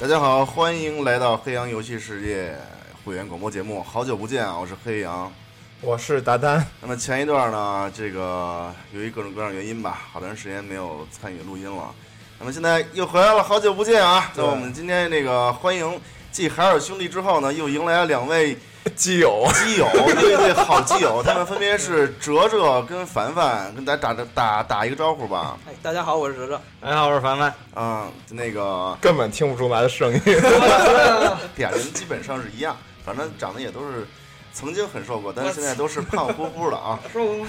大家好，欢迎来到黑羊游戏世界会员广播节目。好久不见啊，我是黑羊。我是达丹。那么前一段呢，这个由于各种各样原因吧，好长时间没有参与录音了。那么现在又回来了，好久不见啊！那我们今天那个欢迎继海尔兄弟之后呢，又迎来了两位 基友，基友，对对，好基友，他们分别是哲哲跟凡凡，跟大家打打打打一个招呼吧。哎，大家好，我是哲哲。大家好，我是凡凡。嗯，那个根本听不出来的声音，俩人基本上是一样，反正长得也都是曾经很瘦过，但是现在都是胖乎乎的啊。瘦过吗？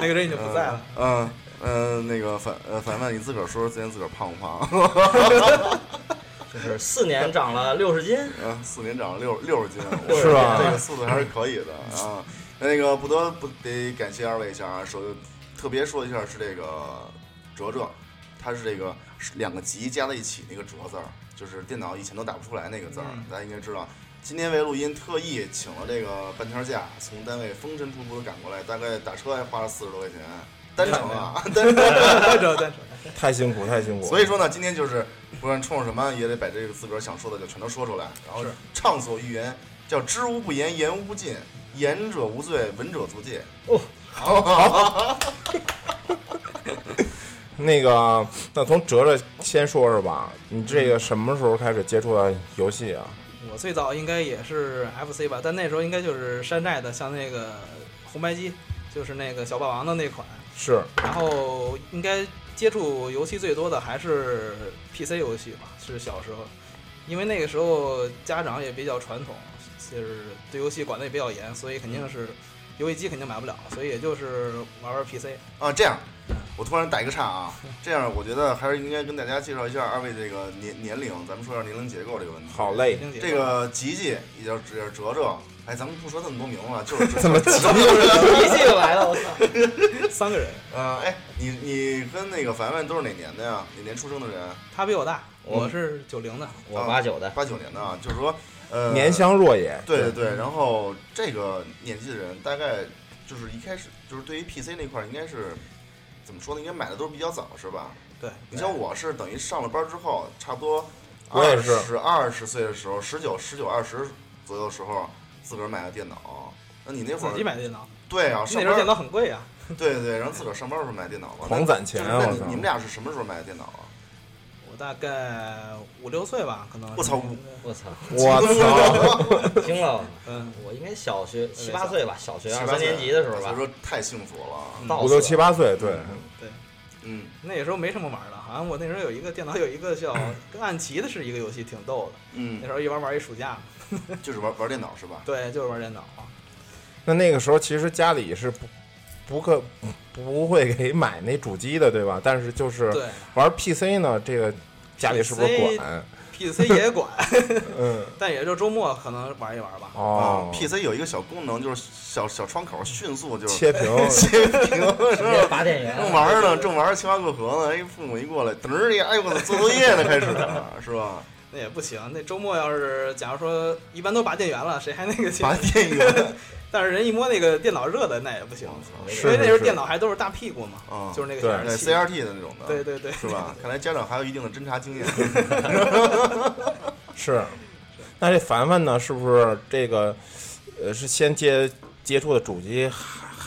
那个人已经不在了。嗯嗯，那个凡呃凡凡，你自个儿说说，之前自个儿胖不胖？就是四年长了六十斤，嗯，四年长了六六十斤，是吧？这个速度还是可以的啊。那个不得不得感谢二位一下啊，首特别说一下是这个哲哲，他是这个两个级加在一起那个哲字儿，就是电脑以前都打不出来那个字儿，大家应该知道。今天为录音特意请了这个半天假，从单位风尘仆仆的赶过来，大概打车还花了四十多块钱，单程啊，单程单程 单程，太辛苦太辛苦。所以说呢，今天就是不管冲什么，也得把这个自个儿想说的就全都说出来，然后畅所欲言，叫知无不言，言无不尽，言者无罪，闻者足戒。哦，好好。那个，那从哲哲先说说吧，你这个什么时候开始接触的游戏啊？我最早应该也是 FC 吧，但那时候应该就是山寨的，像那个红白机，就是那个小霸王的那款。是。然后应该接触游戏最多的还是 PC 游戏吧，是小时候，因为那个时候家长也比较传统，就是对游戏管的也比较严，所以肯定是游戏机肯定买不了，所以也就是玩玩 PC。啊，这样。我突然打一个岔啊，这样我觉得还是应该跟大家介绍一下二位这个年年龄，咱们说一下年龄结构这个问题。好嘞，这个吉吉也叫哲哲，哎，咱们不说那么多名了，就是 这么吉吉就 来了，我操，三个人。呃，哎，你你跟那个凡凡都是哪年的呀？哪年出生的人？他比我大，我是九零的，我八九的，八九年的啊，就是说，呃，年相若也。对对对，然后这个年纪的人，大概就是一开始就是对于 PC 那块儿应该是。怎么说呢？应该买的都是比较早，是吧？对，你像我是等于上了班之后，差不多二十二十岁的时候，十九、十九、二十左右的时候，自个儿买的电脑。那你那会儿自己买的电脑？对啊，那时候电脑很贵啊。对对对，然后自个儿上班的时候买电脑嘛，狂攒钱啊！那你你们俩是什么时候买的电脑啊？我大概五六岁吧，可能。我操！我操！我操！听了，嗯，我应该小学七八岁吧，小学二三年级的时候吧。所以说太幸福了，五六七八岁，对对，嗯，那时候没什么玩的，好像我那时候有一个电脑，有一个叫 跟暗棋的是一个游戏，挺逗的。嗯，那时候一玩玩一暑假。就是玩玩电脑是吧？对，就是玩电脑。那那个时候其实家里是不不可不会给买那主机的，对吧？但是就是玩 PC 呢，这个。家里是不是管？PC 也管，嗯，但也就周末可能玩一玩吧。哦，PC 有一个小功能，就是小小窗口，迅速就切屏，切屏，拔电源。正玩呢，正玩青蛙过河呢，哎，父母一过来，嘚儿一，哎呦我操，做作业呢，开始是吧？那也不行，那周末要是假如说一般都拔电源了，谁还那个？拔电源。但是人一摸那个电脑热的，那也不行，因为那时候电脑还都是大屁股嘛，就是那个对 CRT 的那种的，对对对，是吧？看来家长还有一定的侦查经验。是，那这凡凡呢？是不是这个？呃，是先接接触的主机？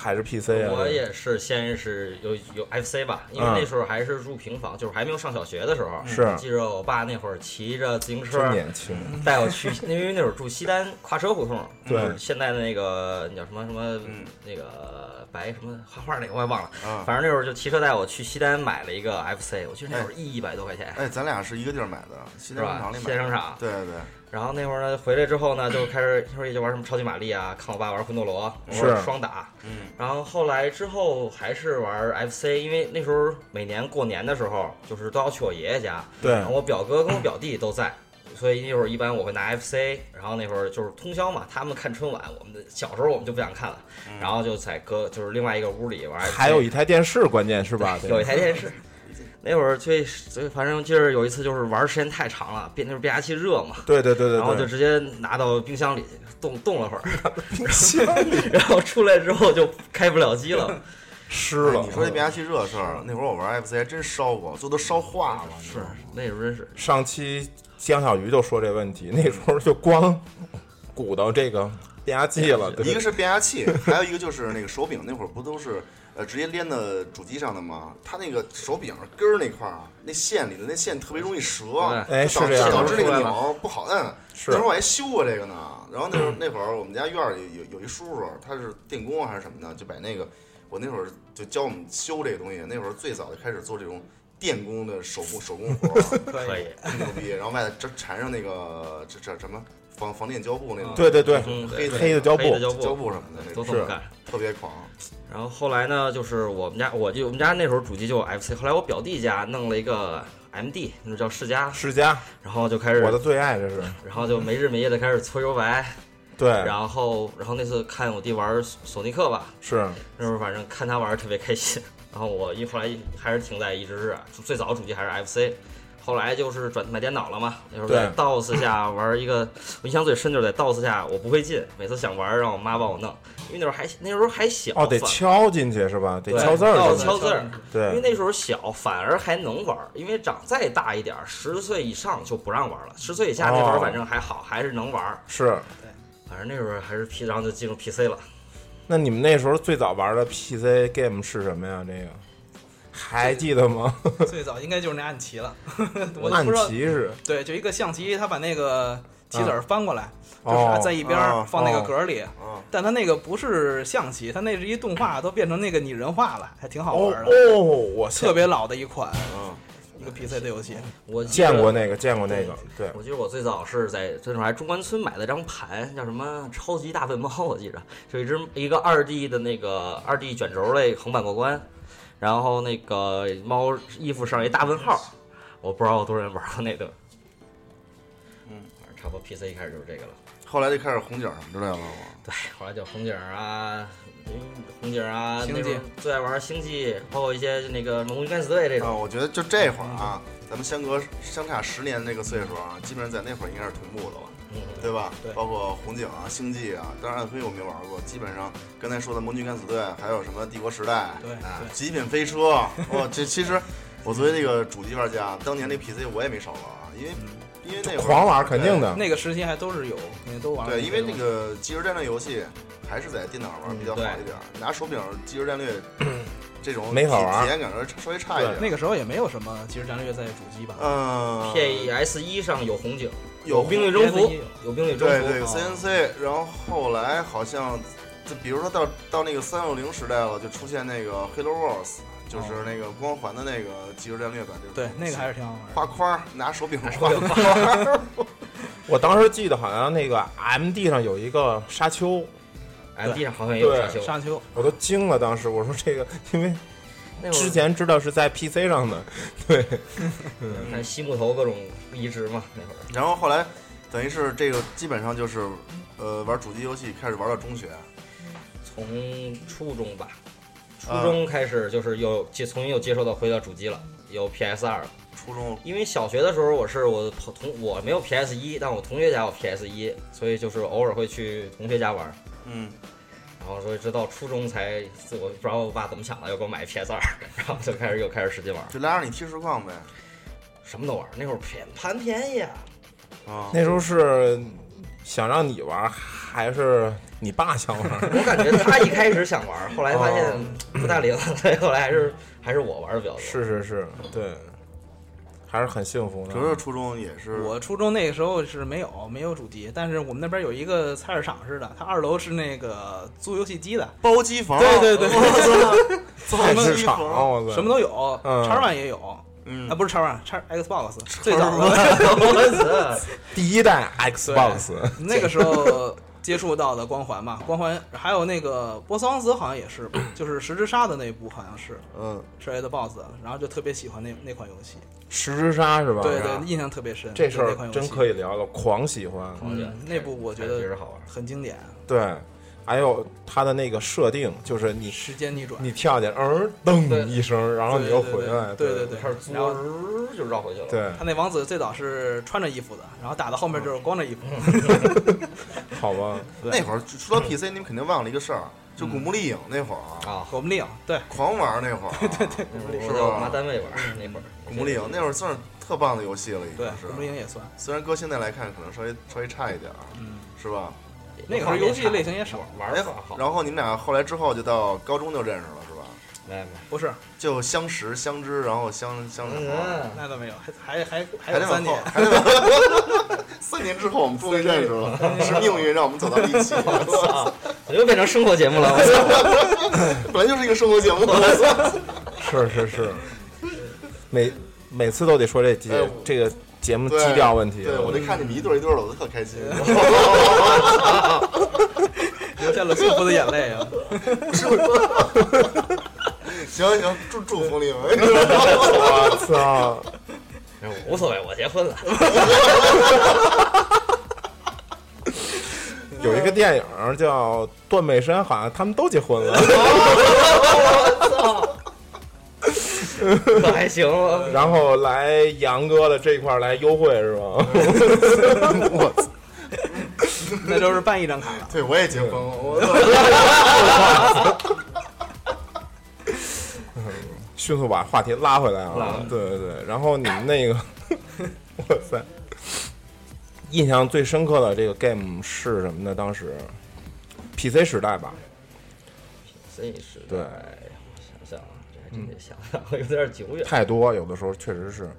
还是 PC 啊？我也是，先是有有 FC 吧，因为那时候还是住平房，就是还没有上小学的时候。是，记着我爸那会儿骑着自行车，年轻，带我去，因为那会儿住西单跨车胡同，对，现在的那个叫什么什么，那个白什么画画那个我也忘了，反正那会儿就骑车带我去西单买了一个 FC，我记得那会儿一百多块钱。哎，咱俩是一个地儿买的，西单商场里买。西单商场。对对。然后那会儿呢，回来之后呢，就开始那会儿也就玩什么超级玛丽啊，看我爸玩魂斗罗，是双打。嗯。然后后来之后还是玩 FC，因为那时候每年过年的时候，就是都要去我爷爷家。对。然后我表哥跟我表弟都在，所以那会儿一般我会拿 FC。然后那会儿就是通宵嘛，他们看春晚，我们的小时候我们就不想看了，然后就在搁就是另外一个屋里玩。还有一台电视，关键是吧？有一台电视。那会儿最最反正就是有一次就是玩时间太长了，变就是变压器热嘛，对对对对，然后就直接拿到冰箱里冻冻了会儿，冰箱里，然后出来之后就开不了机了，湿了。你说这变压器热事儿，那会儿我玩 FC 还真烧过，最后都烧化了。是，那时候真是。上期江小鱼就说这问题，那时候就光鼓捣这个变压器了。一个是变压器，还有一个就是那个手柄，那会儿不都是呃直接连到主机上的吗？它那个手柄根儿那块儿，那线里的那线特别容易折，哎，是这样，导致那个钮不好摁。那时候我还修过这个呢。然后那时候 那会儿我们家院里有有一叔叔，他是电工还是什么的，就把那个我那会儿就教我们修这个东西。那会儿最早就开始做这种电工的手工手工活，可以，牛逼。然后外头这缠上那个这这什么防防电胶布那种，对对对，黑黑的胶布胶布什么的，都这么干，特别狂。然后后来呢，就是我们家，我就我们家那时候主机就 FC，后来我表弟家弄了一个。M D 那叫世嘉，世嘉，然后就开始我的最爱这是，然后就没日没夜的开始搓油白，对，然后然后那次看我弟玩索尼克吧，是那时候反正看他玩特别开心，然后我一后来还是停在一直是最早主机还是 F C。后来就是转买电脑了嘛，那时候在 DOS 下玩一个，我印象最深就是在 DOS 下我不会进，每次想玩让我妈帮我弄，因为那时候还那时候还小，哦，得敲进去是吧？得敲字儿，敲字儿，对，因为那时候小反而还能玩，因为长再大一点，十岁以上就不让玩了，十岁以下那会儿反正还好，还是能玩。是，对，反正那时候还是 P，然后就进入 PC 了。那你们那时候最早玩的 PC game 是什么呀？这个？还记得吗？最早应该就是那暗棋了。暗棋是？对，就一个象棋，他把那个棋子翻过来，就是在一边放那个格里。但他那个不是象棋，他那是一动画，都变成那个拟人化了，还挺好玩的。哦，我特别老的一款，一个 PC 的游戏。我见过那个，见过那个。对，我记得我最早是在那时候还中关村买了张盘，叫什么《超级大笨猫》，我记着，就一只一个二 D 的那个二 D 卷轴类横版过关。然后那个猫衣服上一大问号，我不知道有多少人玩过那个。嗯，反正差不多 PC 一开始就是这个了。后来就开始红警什么之类的了吗？对，后来就红警啊，红警啊，星际最爱玩星际，包括一些那个魔女敢死队这种。啊我觉得就这会儿啊，咱们相隔相差十年那个岁数啊，基本上在那会儿应该是同步的了。对吧？对，包括红警啊、星际啊，当然暗黑我没玩过。基本上刚才说的魔女敢死队，还有什么帝国时代，对啊，极品飞车。哦，这其实我作为这个主机玩家，当年那 PC 我也没少玩啊，因为因为那狂玩肯定的。那个时期还都是有，都玩。对，因为那个即时战略游戏还是在电脑玩比较好一点，拿手柄即时战略这种没法玩，体验感稍微差一点。那个时候也没有什么即时战略在主机吧？嗯，PS 一上有红警。有兵力征服，有兵力征服。对对，CNC，然后后来好像，就比如说到到那个三六零时代了，就出现那个 Halo Wars，就是那个光环的那个即时战略版。对，那个还是挺好玩。画框，拿手柄画框。我当时记得好像那个 MD 上有一个沙丘，MD 上好像也有沙丘。沙丘，我都惊了，当时我说这个，因为。之前知道是在 PC 上的，对，看西木头各种移植嘛那会儿。然后后来，等于是这个基本上就是，呃，玩主机游戏开始玩到中学，从初中吧，初中开始就是又接重新又接受到回到主机了，有 PS 二。初中，因为小学的时候我是我同我没有 PS 一，但我同学家有 PS 一，所以就是偶尔会去同学家玩。嗯。然后所以直到初中才，我不知道我爸怎么想的，要给我买 PS 二，然后就开始又开始使劲玩，就拉着你踢实况呗，什么都玩。那会儿便盘便宜啊，啊，那时候是想让你玩，还是你爸想玩？我感觉他一开始想玩，后来发现不大灵，所以后来还是还是我玩的比较多。是是是，对。还是很幸福的。哲哲初中也是，我初中那个时候是没有没有主机，但是我们那边有一个菜市场似的，它二楼是那个租游戏机的。包机房。对对对，菜市场什么都有，叉 One 也有，啊不是叉 One，叉 Xbox 最早的。第一代 Xbox，那个时候。接触到的光环嘛，光环还有那个波斯王子好像也是，就是十之杀的那一部好像是，嗯，是 A 的 BOSS，然后就特别喜欢那那款游戏，十之杀是吧？对对，印象特别深。这事儿真可以聊聊，狂喜欢，那部我觉得确实好玩，很经典。对。还有它的那个设定，就是你时间逆转，你跳进，嗯，噔一声，然后你又回来，对对对，然后就绕回去了。对，他那王子最早是穿着衣服的，然后打到后面就是光着衣服。好吧，那会儿说到 PC，你们肯定忘了一个事儿，就古墓丽影那会儿啊，古墓丽影对，狂玩那会儿，对对对，是在我妈单位玩那会儿。古墓丽影那会儿算是特棒的游戏了，已经对，是。古墓丽影也算，虽然搁现在来看可能稍微稍微差一点儿，嗯，是吧？那个时候游戏类型也少，玩的好。然后你们俩后来之后就到高中就认识了，是吧？没没，不是，就相识相知，然后相相什么？那倒没有，还还还还有三年，还得 三年之后我们终于认识了，是命运让我们走到一起。我又 变成生活节目了？我操，本来就是一个生活节目。是是是，每每次都得说这节这个节目基调问题。对我就看你们一对一对的，我都特开心。流下了幸福的眼泪啊！行行，祝祝福你们。我操！无所谓，我结婚了。有一个电影叫《断背山》，好像他们都结婚了。我操！可 还行了。然后来杨哥的这块来优惠是吧？我操！那就是办一张卡了。对，我也结婚了。我迅速把话题拉回来啊！对对对，然后你们那个，哇塞，印象最深刻的这个 game 是什么呢？当时 PC 时代吧，PC 时代，对，这还真得想想，有点久远。太多，有的时候确实是。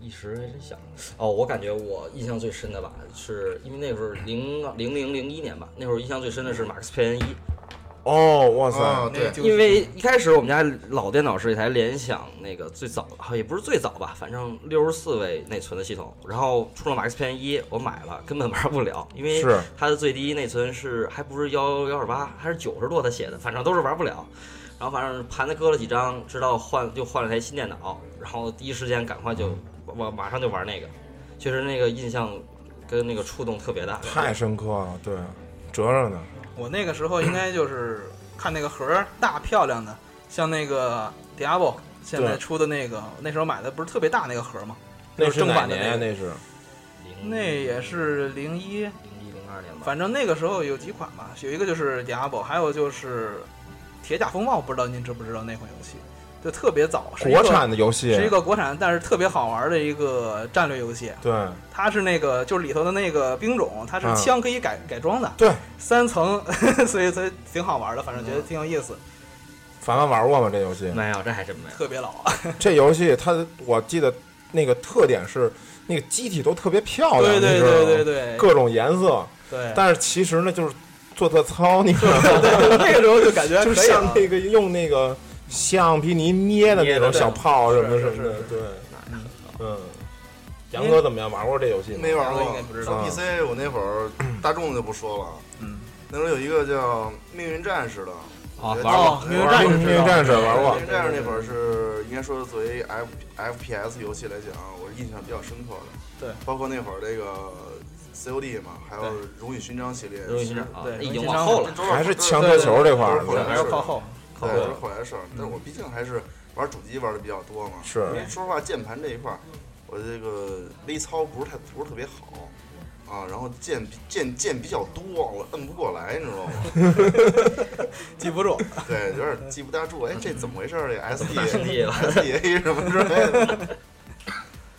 一时还真想哦，我感觉我印象最深的吧，是因为那会儿零零零零一年吧，那会儿印象最深的是马克思佩恩一。哦，哇塞！对，因为一开始我们家老电脑是一台联想那个最早，也不是最早吧，反正六十四位内存的系统。然后出了马克思佩恩一，我买了，根本玩不了，因为它的最低内存是还不是幺幺二八，还是九十多他写的，反正都是玩不了。然后反正盘子搁了几张，直到换就换了台新电脑，然后第一时间赶快就。我马上就玩那个，确实那个印象跟那个触动特别大，太深刻了。对，折着呢。我那个时候应该就是看那个盒大漂亮的，像那个 Diablo 现在出的那个，那时候买的不是特别大那个盒吗？那是正版的那是，那也是零一零一零二年吧。反正那个时候有几款吧，有一个就是 Diablo，还有就是铁甲风暴，不知道您知不知道那款游戏？就特别早，国产的游戏是一个国产，但是特别好玩的一个战略游戏。对，它是那个就是里头的那个兵种，它是枪可以改改装的。对，三层，所以所以挺好玩的，反正觉得挺有意思。凡凡玩过吗？这游戏没有，这还真没有。特别老。这游戏它，我记得那个特点是那个机体都特别漂亮，对对对对对，各种颜色。对。但是其实呢，就是做特操，你知道吗？那个时候就感觉 就像那个用那个。橡皮泥捏的那种小炮什么什么的，对，嗯，杨哥怎么样？玩过这游戏吗？没玩过，应该不知道。PC 我那会儿 大众就不说了，嗯，那时候有一个叫《命运战士》的，啊，玩过，命运战士，命运战士玩过。命运战士那会儿是应该说作为 F FPS 游戏来讲，我是印象比较深刻的。对，包括那会儿这个 COD 嘛，还有荣誉勋章系列，荣誉勋章，对，已经往后了，还是枪车球这块儿，还是靠后。对，是后来的事儿。但是我毕竟还是玩主机玩的比较多嘛。是。因为说实话，键盘这一块儿，我这个微操不是太不是特别好啊。然后键键键比较多，我摁不过来，你知道吗？记不住。对，有点记不大住。哎，这怎么回事儿？这 S D S D S D A 什么之类的。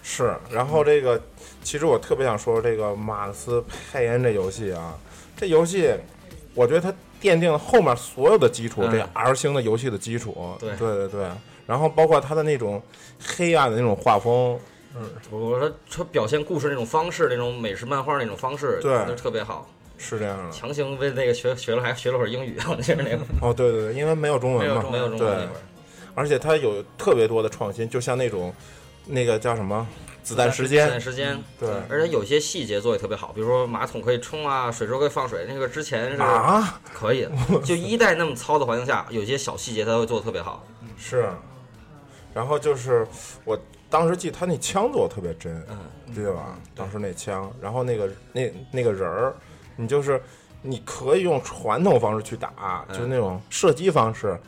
是。然后这个，其实我特别想说这个马克思佩恩这游戏啊，这游戏，我觉得它。奠定了后面所有的基础，这 R 星的游戏的基础。对对对对，然后包括它的那种黑暗的那种画风，嗯，我说它表现故事那种方式，那种美式漫画那种方式，对，特别好。是这样的。强行为那个学学了还学了会儿英语，我记得那个。哦，对对对，因为没有中文嘛，没有中文对。而且它有特别多的创新，就像那种那个叫什么？子弹时间，子弹时间，对，而且有些细节做的特别好，比如说马桶可以冲啊，水池可以放水，那个之前是啊，可以，就一代那么糙的环境下，有些小细节它会做的特别好。是，然后就是我当时记得他那枪做的特别真，嗯，对吧？当时那枪，然后那个那那个人儿，你就是你可以用传统方式去打，就是那种射击方式，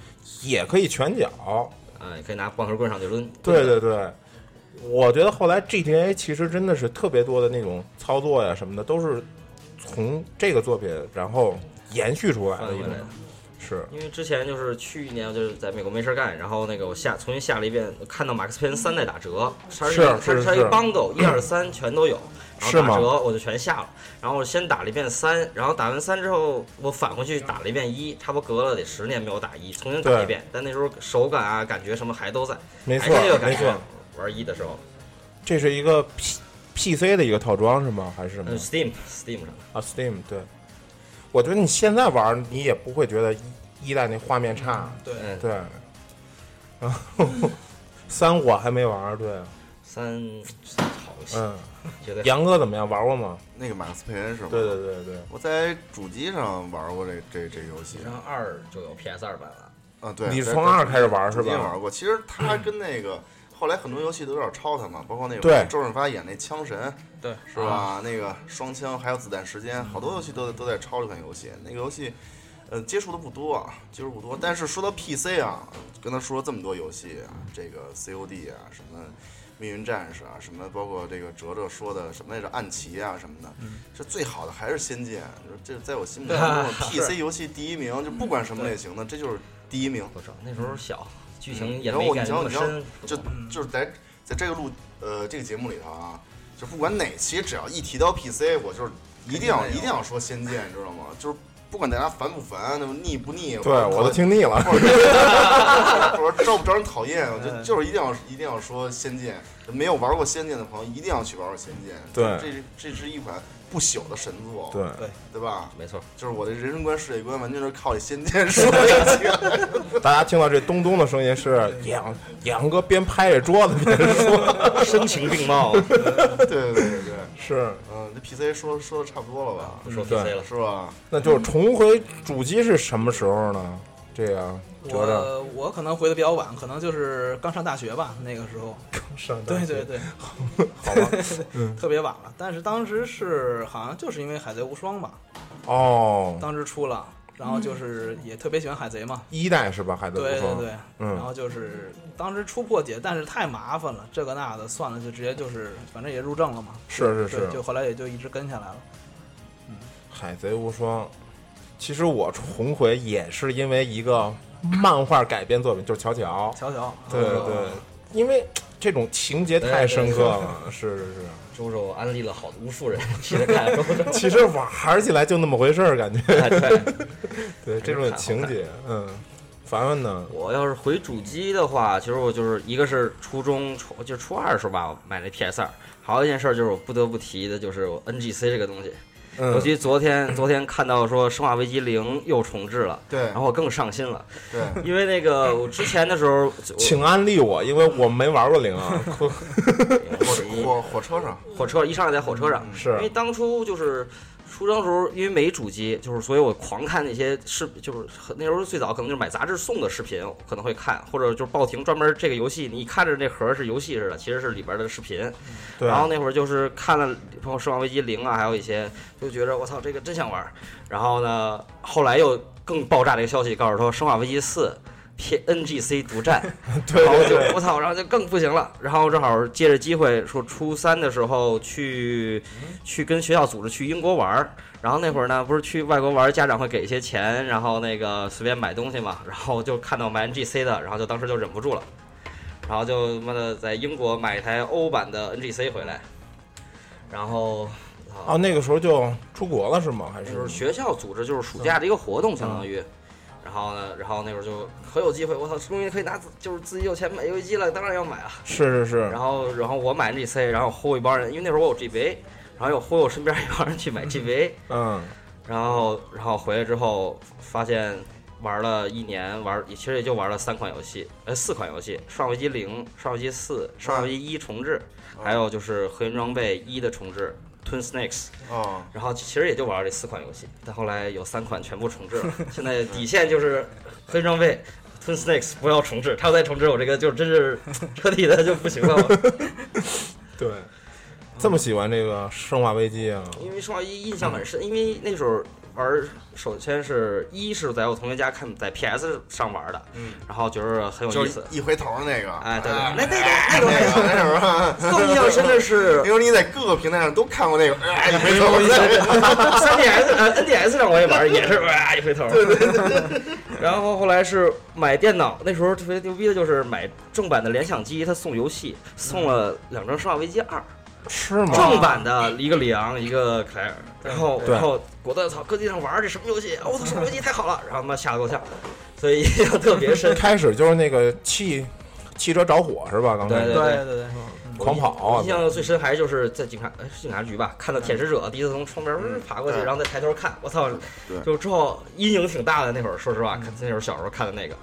也可以拳脚，嗯，可以拿棒球棍上去抡。对对对。我觉得后来 GTA 其实真的是特别多的那种操作呀什么的，都是从这个作品然后延续出来的一种。是。因为之前就是去年就是在美国没事儿干，然后那个我下重新下了一遍，看到马克思佩恩三代打折，它是一个它是它是一是 bundle，一二三全都有，然后打折我就全下了，然后我先打了一遍三，然后打完三之后我返回去打了一遍一，差不多隔了得十年没有打一，重新打对一遍，但那时候手感啊感觉什么还都在，没错没错觉，，玩一的时候，这是一个 P P C 的一个套装是吗？还是什么？嗯，Steam Steam 上。啊？Steam 对，我觉得你现在玩你也不会觉得一一代那画面差，对，嗯，对。然 后三我还没玩，对，三三好游戏，嗯，觉得杨哥怎么样？玩过吗？那个马克思佩恩是吗？对对对对，我在主机上玩过这这这游戏。上二就有 PS 二版了，啊，对，你从二开始玩是吧？玩过，其实它跟那个后来很多游戏都有点抄他嘛，包括那对个周润发演那枪神对，是吧？那个双枪还有子弹时间，好多游戏都都在抄这款游戏。那个游戏，呃，接触的不多，啊，接触不多。但是说到 PC 啊，跟他说了这么多游戏啊，这个 COD 啊，什么命运战士啊，什么包括这个哲哲说的什么来着暗棋啊什么的，这最好的还是仙剑。这在我心目当 中，PC 游戏第一名，就不管什么类型的，这就是第一名。那时候小，剧情嗯然后我也没感你知道你知道那么深，就就是在在这个录呃这个节目里头啊，就不管哪期，只要一提到 PC，我就是一定要一定要说《仙剑》，你知道吗？就是不管大家烦不烦，那么腻不腻，对我都听腻了。或者或者招不招人讨厌，我就嗯就是一定要一定要说《仙剑》，没有玩过《仙剑》的朋友一定要去玩玩《仙剑》。对这这是一款不朽的神作，对，对对吧？没错，就是我的人生观、世界观完全是靠这《仙剑》树立起来的。大家听到这咚咚的声音是杨杨哥边拍着桌子边说，声情并茂，对对对对对，是，嗯，这 PC 说说的差不多了吧？不说 PC 了，是吧？那就是重回主机是什么时候呢？这个哲哲我我可能回的比较晚，可能就是刚上大学吧，那个时候。刚上大学对对对，好吧，特别晚了。但是当时是好像就是因为《海贼无双》吧，哦，当时出了，然后就是也特别喜欢海贼嘛。一代是吧？海贼无双，对对对，嗯然后就是当时出破解，但是太麻烦了，这个那的，算了，就直接就是反正也入正了嘛。是是是，就后来也就一直跟下来了。海贼无双。其实我重回也是因为一个漫画改编作品，就是乔乔。乔乔，对对对，因为这种情节太深刻了，是是是。周周安利了好无数人去看周周，其实玩起来就那么回事儿，感觉。哎对，对这种情节，嗯，凡凡呢？我要是回主机的话，其实我就是一个是初中初就初二的时候吧，我买那 PS 二。还有一件事儿就是我不得不提的，就是我 NGC 这个东西，尤嗯，其昨天昨天看到说《生化危机零》又重置了，对。然后我更上心了，对，因为那个我之前的时候，请安利我，因为我没玩过零啊。火火火车上，火车一上来在火车上，是。因为当初就是初中的时候，因为没主机，就是所以我狂看那些视，就是那时候最早可能就是买杂志送的视频，我可能会看，或者就是报亭专门这个游戏，你看着那盒儿是游戏似的，其实是里边的视频。对，然后那会儿就是看了包括《生化危机零》啊，还有一些，就觉得我操这个真想玩。然后呢，后来又更爆炸的一个消息告诉说《生化危机四》P NGC 独占，对然后就我操，然后就更不行了。然后正好借着机会说，初三的时候去去跟学校组织去英国玩儿。然后那会儿呢，不是去外国玩儿，家长会给一些钱，然后那个随便买东西嘛。然后就看到买 NGC 的，然后就当时就忍不住了，然后就他妈的在英国买一台欧版的 NGC 回来，然后。啊，那个时候就出国了是吗？还是那时候学校组织就是暑假的一个活动，相当于。然后呢，然后那会儿就可有机会，我操，终于可以拿自就是自己有钱买游戏机了，当然要买啊。是是是。然，后，然后我买 NGC，然后忽悠一帮人，因为那时候我有 GBA，然后又忽悠身边一帮人去买 GBA，嗯，然后，然后回来之后发现玩了一年，玩其实也就玩了三款游戏，呃，四款游戏：《生化危机零》《生化危机四》《生化危机一重置》，还有就是《核心装备一》的重置。Twin Snakes，哦，然后其实也就玩了这四款游戏，但后来有三款全部重置了。现在底线就是黑装备、Twin Snakes 不要重置，他要再重置我这个就真是彻底的就不行了。对，这么喜欢这个《生化危机》啊？因为生化一印象很深，因为那时候玩儿，首先是一是在我同学家看在 PS 上玩的，嗯，然后觉得很有意思。一回头那个，哎，对对，哎那那个那个那个 更印象深的是 因为你在各个平台上都看过那个，哎，一回头，三 DS 呃 NDS 上我也玩，也是哇一回头。对对对。然后后来是买电脑，那时候特别牛逼的就是买正版的联想机，它送游戏，送了两张《生化危机二》，是吗？正版的一个里昂，一个克莱尔。然后然后果断操，搁地上玩这什么游戏？哦我操，什么游戏太好了！然后他妈吓得够呛，所以印象特别深。开始就是那个汽汽车着火是吧？刚才对对对对，狂跑啊印！象最深还就是在警察警察局吧，看到舔食者第一次从窗边爬过去，对然后再抬头看，我操对！就之后阴影挺大的那会儿，说实话，看那会儿小时候看的那个。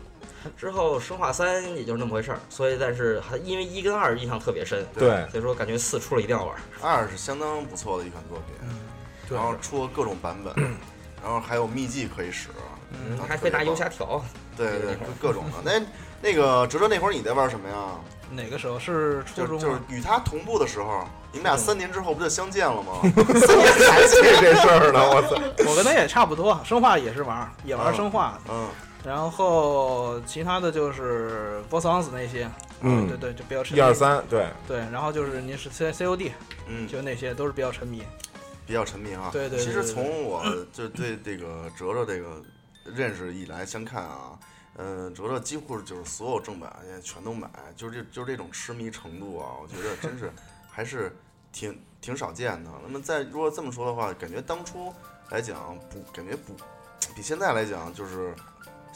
之后生化三也就是那么回事儿，所以但是还因为一跟二印象特别深，对，所以说感觉四出了一定要玩。二是相当不错的一款作品，对然后出了各种版本，然后还有秘籍可以使，嗯还可以拿游侠条，对对对，各种的。那那个哲哲那会儿你在玩什么呀？哪个时候是初就就是？与他同步的时候，你们俩三年之后不就相见了吗？还记得这事儿呢，我操！我跟他也差不多，生化也是玩，也玩生化，嗯，然后其他的就是 Boss Ons 那些，嗯对对，就比较沉迷。一二三，对，对，然后就是您是 C C O D，嗯，就那些都是比较沉迷。比较沉迷啊。对对对其实从我就对这个哲哲这个认识以来相看啊，嗯，哲哲几乎就是所有正版也全都买，就是这就是这种痴迷程度啊，我觉得真是还是挺挺少见的。那么再如果这么说的话，感觉当初来讲不感觉不比现在来讲就是。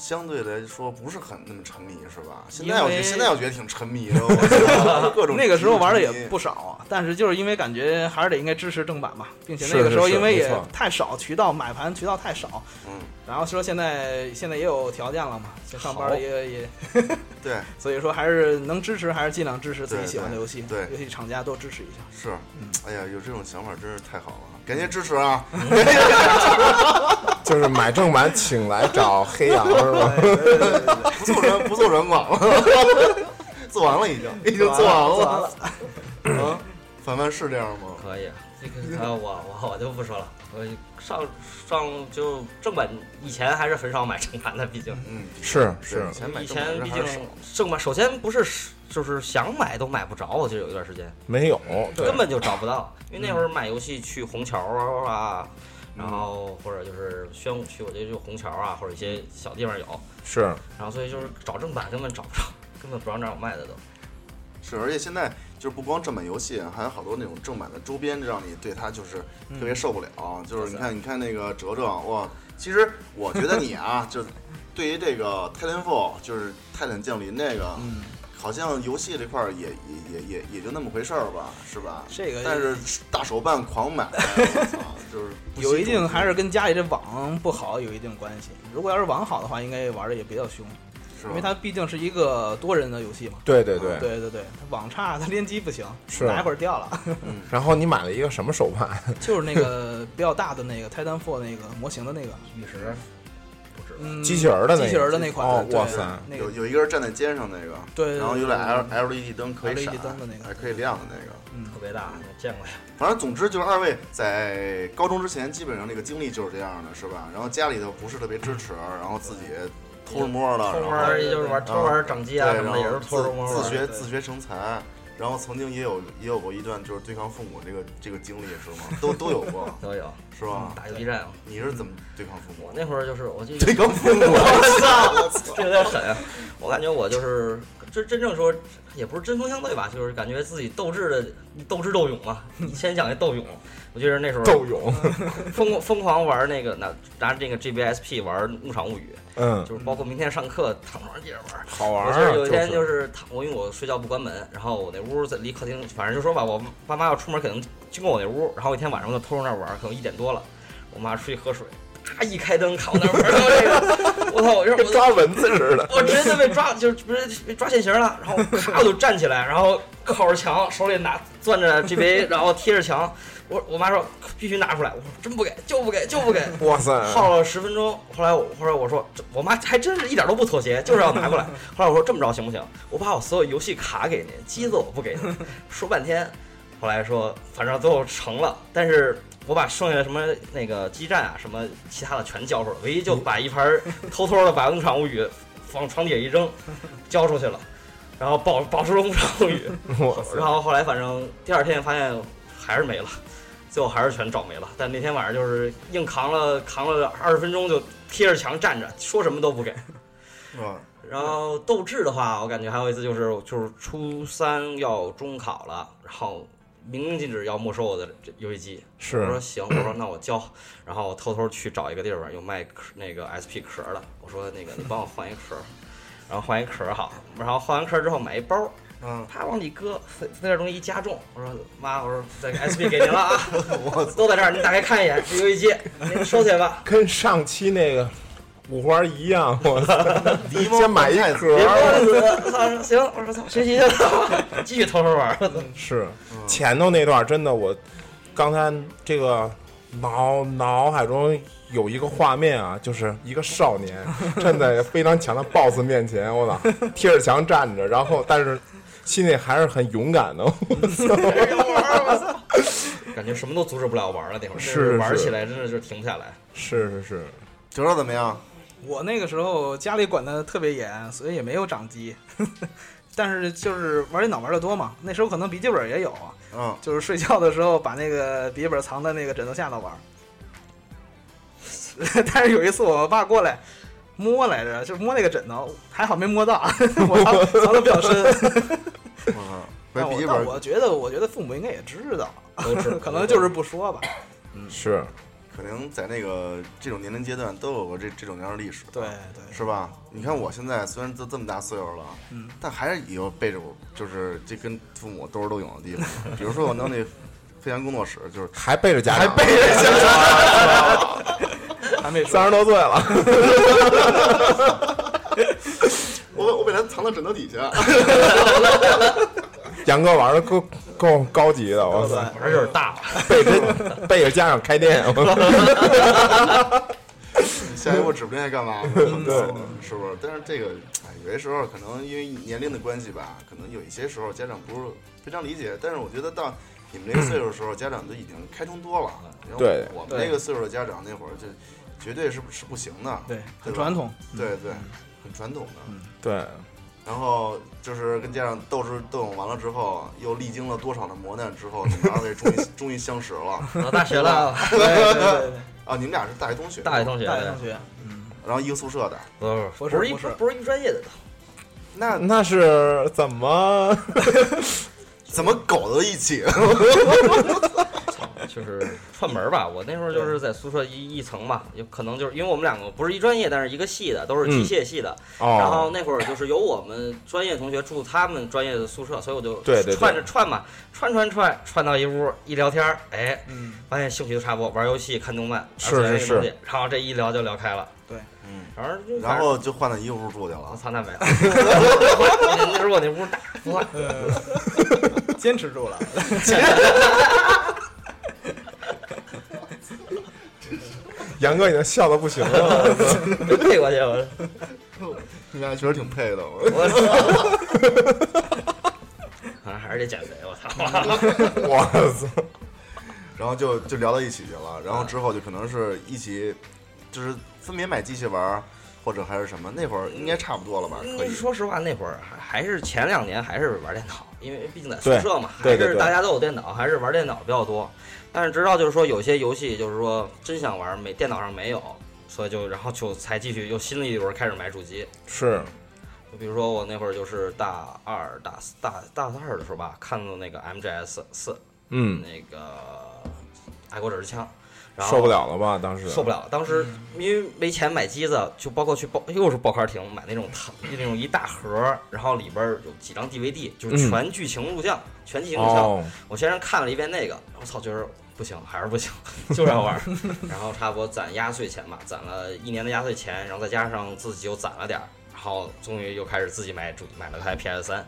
相对来说不是很那么沉迷，是吧？现在我觉得现在我觉得挺沉迷的，各种那个时候玩的也不少，但是就是因为感觉还是得应该支持正版嘛，并且那个时候因为也太少渠道买盘渠道太少，嗯，然后说现在现在也有条件了嘛，就上班好也也，对，所以说还是能支持还是尽量支持自己喜欢的游戏，对游戏厂家多支持一下。是嗯，哎呀，有这种想法真是太好了，感谢支持啊！就是买正版，请来找黑羊是吧？不做人不做软广了，做完了已经，已经做完了。啊，凡凡是这样吗？可以，这个呃我我我就不说了，我上上就正版以前还是很少买正版的，毕竟嗯，是是以前买正版前毕竟正版首先不是就是想买都买不着，我记得有一段时间没有，根本就找不到，因为那会儿买游戏去虹桥啊。然后或者就是宣武区，我觉得就虹桥啊，或者一些小地方有，是然后所以就是找正版根本找不着，根本不知道哪有卖的都。是，而且现在就是不光正版游戏，啊还有好多那种正版的周边，让你对它就是特别受不了。就是你看，你看那个哲哲，哇，其实我觉得你啊，就对于这个 Titanfall，就是泰坦降临那个，嗯，好像游戏这块儿也也也也也就那么回事儿吧，是吧？这个但是大手办狂买，我 操，就是有一定还是跟家里这网不好有一定关系。如果要是网好的话，应该玩的也比较凶，是因为它毕竟是一个多人的游戏嘛。对对对。对对对，它网差，它联机不行，是哪一会儿掉了。然后你买了一个什么手办？就是那个比较大的那个 Titanfall 那个模型的那个，陨石机器人儿的那个机器人儿的那款，哦哇塞那个有有一个人站在肩上那个，对，然后有俩 L LED 灯可以 LED 闪，灯的那个还可以亮的那个。嗯特别大，见过呀。反正总之就是二位在高中之前，基本上那个经历就是这样的，是吧？然后家里头不是特别支持，然后自己偷着摸的，偷然后玩儿也就是玩偷玩儿掌机啊什么的，也是偷着摸自学自学成才，然后曾经也有也有过一段就是对抗父母这个这个经历，是吗？都都有过，都有是吧？打游击战。你是怎么对抗父母我？那会儿就是，我就对抗父母，我操，这有点狠啊！我感觉我就是真真正说，也不是针锋相对吧，就是感觉自己斗志的斗智斗勇嘛。以前讲的斗勇，我记得那时候斗勇，疯疯狂玩那个拿拿这个 GBSP 玩《牧场物语》，嗯，就是包括明天上课躺床上接着玩。好玩。我记得有一天就就是躺，我因为我睡觉不关门，然后我那屋在离客厅，反正就说吧，我爸妈要出门可能经过我那屋，然后一天晚上我就偷着那玩，可能一点多了，我妈出去喝水，咔一开灯看我那玩到这个，我操，我这我跟抓蚊子似的。我直接就被抓，就是不是被抓现行了，然后咔我就站起来，然后靠着墙，手里拿攥着 GBA，然后贴着墙。我我妈说必须拿出来，我说真不给，就不给，就不给。哇塞！耗了十分钟，后来我后来我说，这我妈还真是一点都不妥协，就是要拿过来。后来我说这么着行不行？我把我所有游戏卡给您，机子我不给您。说半天，后来说反正最后成了，但是我把剩下的什么那个基站啊，什么其他的全交出来，唯一就把一盘儿偷偷的把《农场物语》往床底下一扔，交出去了，然后保保持了《农场物语》，我然后后来反正第二天发现还是没了，最后还是全找没了。但那天晚上就是硬扛了扛了二十分钟，就贴着墙站着，说什么都不给。是吧？然后斗志的话，我感觉还有一次就是就是初三要中考了，然后明令禁止要没收我的这游戏机。是我说行，我说那我交，然后我偷偷去找一个地方有卖壳那个 SP 壳的，我说那个你帮我换一壳，然后换一壳好，然后换完壳之后买一包，嗯，啪往里搁，飞飞点东西一加重，我说妈，我说这个 SP 给您了啊，都在这儿，您打开看一眼，这游戏机您收起来吧。跟上期那个五花一样，我操！先买一换太壳别行，我说操，学习去了，继续偷偷玩儿。是。前头那段真的，我刚才这个脑脑海中有一个画面啊，就是一个少年站在非常强的 BOSS 面前，我操，贴着墙站着，然后但是心里还是很勇敢的。感觉什么都阻止不了玩了，那会儿是玩起来真的就停不下来。是是是，九少怎么样？我那个时候家里管的特别严，所以也没有掌机。但是就是玩电脑玩的多嘛，那时候可能笔记本也有啊，嗯，就是睡觉的时候把那个笔记本藏在那个枕头下头玩。但是有一次我爸过来摸来着，就摸那个枕头，还好没摸到，我藏藏的比较深。我 靠，但我买笔记本但我觉得，我觉得父母应该也知道，可能就是不说吧。嗯是可能在那个这种年龄阶段都有过这这种样的历史，对对，是吧？你看我现在虽然都这么大岁数了，嗯，但还是有背着我，就是这跟父母兜儿都有的地方。比如说我弄那飞翔工作室，就是还背着家长，还背着家长 还没三十多岁了，我我把它藏到枕头底下。杨哥玩的够够高级的，我操，玩儿就是大了，背着背着家长开店，下一步指不定该干嘛，对，是不是？但是这个，哎，有些时候可能因为年龄的关系吧，可能有一些时候家长不是非常理解。但是我觉得到你们那个岁数的时候，家长都已经开通多了。然后对我们那个岁数的家长那会儿就绝对是是不行的，对，很传统。对对，很传统的。对，然后就是跟家长斗智斗勇完了之后，又历经了多少的磨难之后，你们二位终于 终于相识了到大学了，对对对对，啊！你们俩是大学同学，大学同学，大学同学，嗯然后一个宿舍的，不是不是不是一不是不是一专业的，那那是怎么？怎么搞到一起？就是串门儿吧。我那时候就是在宿舍一一层嘛，有可能就是因为我们两个不是一专业，但是一个系的，都是机械系的。然后哦，那会儿就是有我们专业同学住他们专业的宿舍，所以我就对对对串着串嘛，串串串串到一屋一聊天儿，哎，嗯，发现兴趣都差不多，玩游戏、看动漫，是是然后这一聊就聊开了。嗯，然后就然后就换到一个屋住去了。我操，那没了，那时候我那屋大，不换坚持住了。杨哥已经笑的不行了，没 配过去，我你们俩确实挺配的，我我操，反 正还是得减肥，我操。我操，然后就就聊到一起去了。然后之后就可能是一起，就是分别买机器玩儿，或者还是什么。那会儿应该差不多了吧？可以。说实话，那会儿还还是前两年还是玩电脑，因为毕竟在宿舍嘛，还是大家都有电脑，还是玩电脑比较多。但是直到就是说有些游戏就是说真想玩，没电脑上没有，所以就然后就才继续又新的一轮开始买主机。是就比如说我那会儿就是大二、大四、大大二的时候吧，看到那个 MGS 四嗯，那个爱国者之枪，然后受不了了吧？当时受不了。当时因为没钱买机子，就包括去报又是报刊亭买那种糖那种一大盒，然后里边有几张 DVD，就是全剧情录像，全剧情录像。哦，我先是看了一遍那个，我操，觉得不行，还是不行，就是要玩儿。然后差不多攒压岁钱吧，攒了一年的压岁钱，然后再加上自己又攒了点儿，然后终于又开始自己买主买了台 PS 三，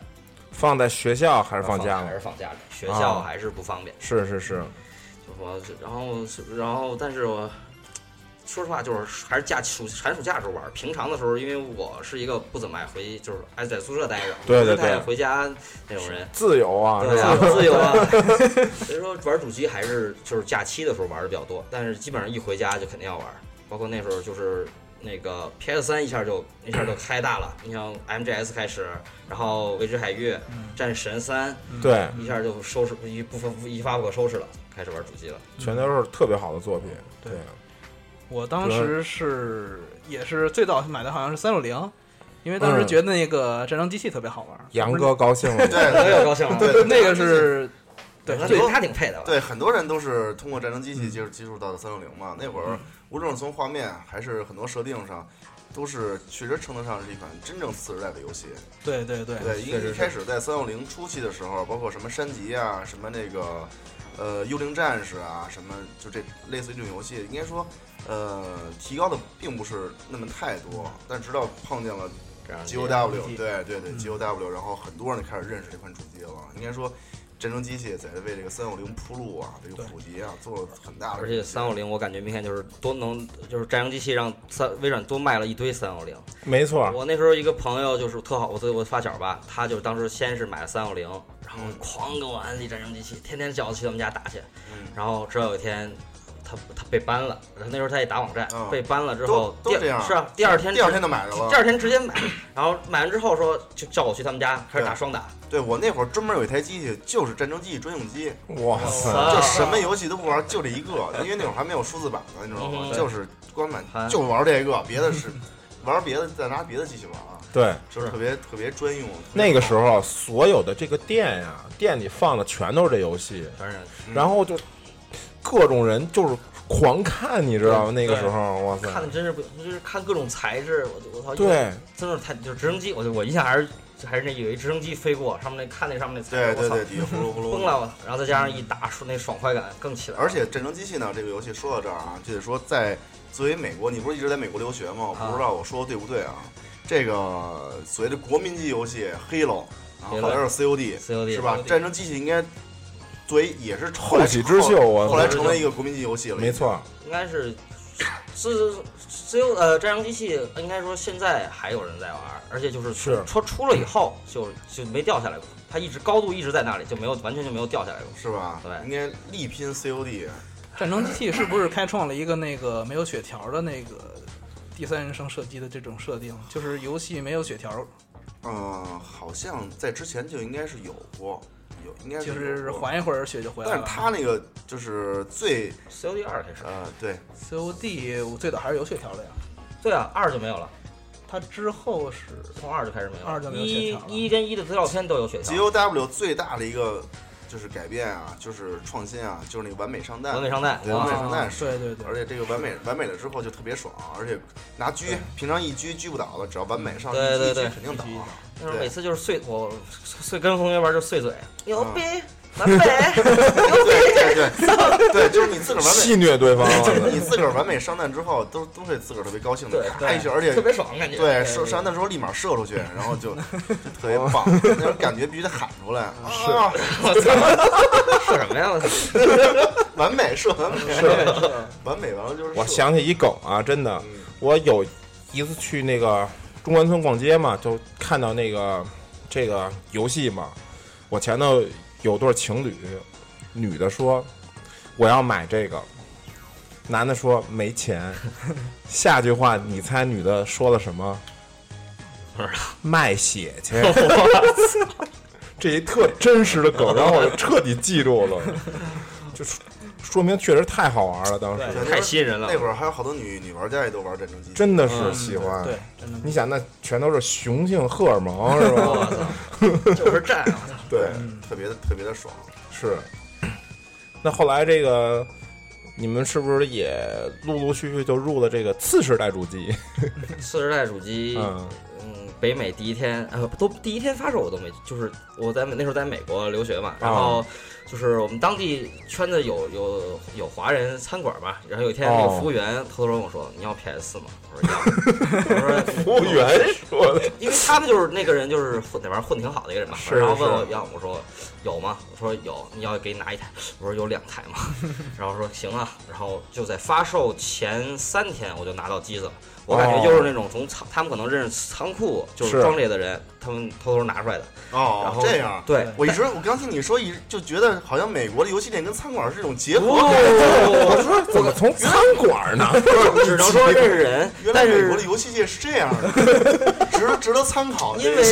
放在学校还是放家了还是？放家里，学校啊还是不方便。是是是，就说，然后是然后，但是我说实话，就是还是假期暑寒暑假时候玩儿。平常的时候，因为我是一个不怎么爱回，就是爱在宿舍待着，对对不是太爱对回家那种人。自由啊，对啊？，自由啊。所以说玩主机还是就是假期的时候玩的比较多，但是基本上一回家就肯定要玩。包括那时候就是那个 PS 三一下就一下就 开大了，你像 MGS 开始，然后《未知海域》战神三》对，一下就收拾一部分一发不可收拾了，开始玩主机了。全都是特别好的作品。对对，我当时是也是最早买的好像是三六零，因为当时嗯觉得那个战争机器特别好玩。杨哥高兴了。对我也高兴了，对那个是对他最他挺配的吧？对，很多人都是通过战争机器接触接触到的三六零嘛。那会儿，无论是从画面还是很多设定上，都是确实称得上是一款真正次时代的游戏。对对对对，因为一开始在三六零初期的时候，包括什么山脊啊，什么那个呃幽灵战士啊，什么就这类似于这种游戏，应该说呃提高的并不是那么太多。但直到碰见了 G O W，对对对嗯 G O W，然后很多人就开始认识这款主机了。应该说。战争机器在为这个三五零铺路啊，这个普及啊，做了很大的而贡献。且三五零，我感觉明显就是多能，就是战争机器让三微软多卖了一堆三五零。没错，我那时候一个朋友就是特好，我我发小吧，他就当时先是买了三五零，然后狂给我安利战争机器，天天叫我去他们家打去。嗯然后直到有一天，他他被搬了，然后那时候他也打网站，嗯被搬了之后，第都都这样是啊，第二天第二天就买着了第。二天直接买，然后买完之后说就叫我去他们家开始打双打，对我那会儿专门有一台机器，就是战争机器专用机，哇塞，啊就什么游戏都不玩，就这一个，因为那会儿还没有数字版呢，你知道吗？嗯就是光买还就玩这个，别的是玩别的再拿别的机器玩啊，对，就是特别特别专用。那个时候所有的这个店呀，店里放的全都是这游戏，然后就各种人就是狂看，你知道吗？那个时候，哇塞。看，的真是不，就是看各种材质，我我操，对，真是太就是直升机，我就我印象还是还是那有一直升机飞过，上面那看那上面那材质，我操。对对对，底下呼噜呼噜。崩了，然后再加上一打说那爽快感更起来了，而且战争机器呢，这个游戏说到这儿啊，就得说在作为美国，你不是一直在美国留学吗？我不知道我说的对不对啊？这个所谓的国民级游戏《Halo》，啊，Halo 后来是 COD，COD 是吧？战争机器应该作为也是后起之秀，我后来，成为一个国民级游戏了。没，错，应该是是只有呃战争机器，应该说现在还有人在玩，而且就是是出出了以后就就没掉下来过，它一直高度一直在那里，就没有完全就没有掉下来过。是吧？对应该力拼 COD。战争机器是不是开创了一个那个没有血条的那个第三人称射击的这种设定？就是游戏没有血条，嗯，好像在之前就应该是有过，有应该是就是。缓一会儿血就回来但是了。他那个就是最 COD 二开始，啊，对，COD 我最早还是有血条的呀，对啊，二就没有了，它之后是从二就开始没有了，二就没有血一条了一跟一的资料片都有血条 G，O W 最大的一个就是改变啊，就是创新啊，就是那个完美上弹。完美上弹，对完美上弹是对对对，而且这个完美完美了之后就特别爽，而且拿狙，平常一狙狙不倒的，只要完美上去一击对对对肯定倒一击。对那时候每次就是碎我碎跟同学玩就碎嘴，牛嗯逼，完美，对对对对，就是你自个儿完美，戏虐对方，你自个儿完美上弹之后，都都会自个儿特别高兴的对咔一下，而且特别爽感觉。对射上弹之后立马射出去，然后就就 特别棒，那种感觉必须得喊出来啊！我操，射什么呀？完美射完美，完美完了就是我想起一梗啊，真的，嗯我有一次去那个中关村逛街嘛，就看到那个这个游戏嘛，我前头有对情侣，女的说我要买这个，男的说没钱，下句话你猜女的说了什么？卖血去。这一特真实的梗，然后我就彻底记住了，就说说明确实太好玩了，当时太吸引人了。那会儿还有好多女女玩家也都玩战争机，真的是嗯喜欢。对，真的你想，那全都是雄性荷尔蒙是吧？我操，就是战啊！对，特别的特别的爽。是。那后来这个，你们是不是也陆陆续续就入了这个次世代主机？次时代主机，嗯，嗯，北美第一天，呃，都第一天发售我都没，就是我在那时候在美国留学嘛，然后就是我们当地圈子有有有华人餐馆嘛，然后有一天那个哦服务员偷偷跟我说：“你要 PS 吗？”我说要。我说 服务员说的，因为他们就是那个人，就是混那玩意儿混挺好的一个人嘛，是然后问我要，我说有吗？我说有，你要给你拿一台，我说有两台嘛，然后说行啊，然后就在发售前三天我就拿到机子了。我感觉就是那种从仓，他们可能认识仓库就是是装这些的人，他们偷偷拿出来的。然哦后，这样。对，我一直我刚听你说，一就觉得好像美国的游戏店跟餐馆是一种结合。我说怎么从餐馆呢？只能说认识人，原来但是美国的游戏界是这样的，值得值得参考。因为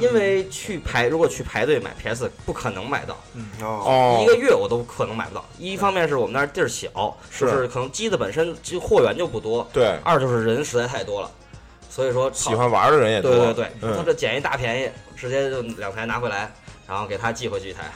因为去排，如果去排队买 PS 不可能买到，哦，哦一个月我都可能买不到。一方面是我们那儿地儿小，是可能机子本身就货源就不多；对，二就是人实在太多了，所以说喜欢玩的人也多。对对对，他嗯，这捡一大便宜，直接就两台拿回来，然后给他寄回去一台，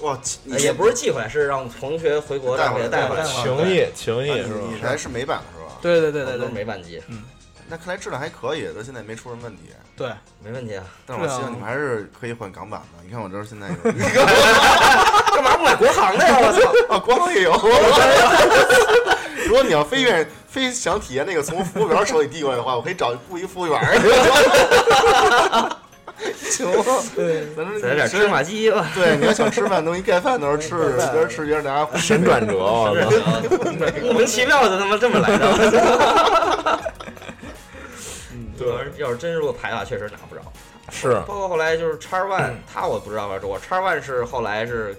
哇，也不是寄回来，是让同学回国带让给他带回来。带回来情谊情谊是吧？你台是美版的是吧？对对对对都是对美版机，嗯那看来质量还可以，到现在也没出什么问题。对，没问题啊。但是我希望你们还是可以换港版的。你看我这儿现在有 干嘛不买国行的呀？我操！啊，国行也有。如果你要非愿非想体验那个从服务员手里递过来的话，我可以找雇一服务员儿。行吗？对，咱点芝麻鸡吧。对，你要想吃饭，弄一盖饭到时候吃，一边吃一边拿神转折，我操！莫名其妙的他妈这么来的。对要是真如果排的话，确实拿不着。是包括后来就是叉 One，他我不知道吧，我叉 One 是后来是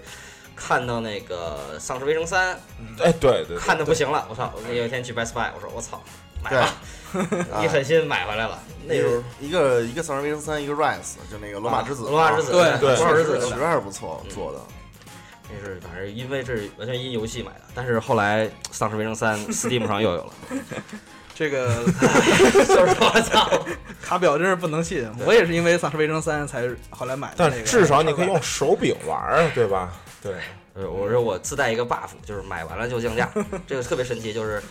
看到那个《丧尸围城三哎，对对》，看的不行了，我操！我有一天去 Best Buy，我说我操，买吧，啊 一狠心买回来了。那时候一个一个《丧尸围城三》，一个《Rise》，就那个罗马之子，啊罗马之子，对对罗马之子实在是不错嗯。做的。那是反正因为这是完全因游戏买的，但是后来《丧尸围城三》Steam 上又有了，这个 就是我操，卡表真是不能信。我也是因为《丧尸围城三》才后来买的那个。但至少你可以用手柄玩儿，对吧？对，呃我说我自带一个 buff，就是买完了就降价，这个特别神奇，就是。